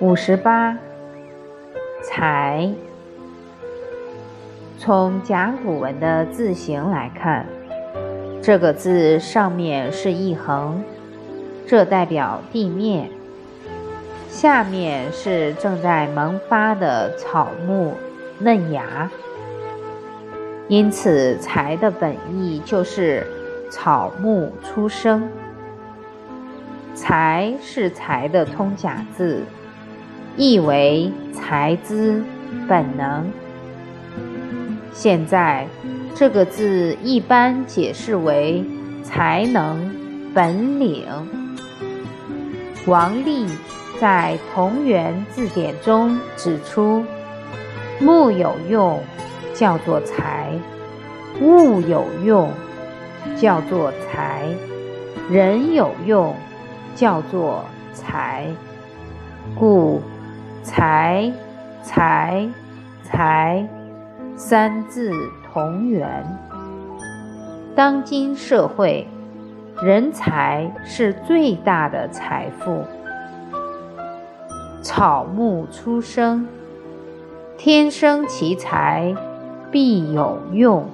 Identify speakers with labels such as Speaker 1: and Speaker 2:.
Speaker 1: 五十八，财。从甲骨文的字形来看，这个字上面是一横，这代表地面；下面是正在萌发的草木嫩芽。因此，财的本意就是草木出生。财是财的通假字。意为才资本能。现在这个字一般解释为才能本领。王立在同源字典中指出：木有用，叫做才；物有用，叫做才；人有用，叫做才。故。财，财，财，三字同源。当今社会，人才是最大的财富。草木初生，天生奇才，必有用。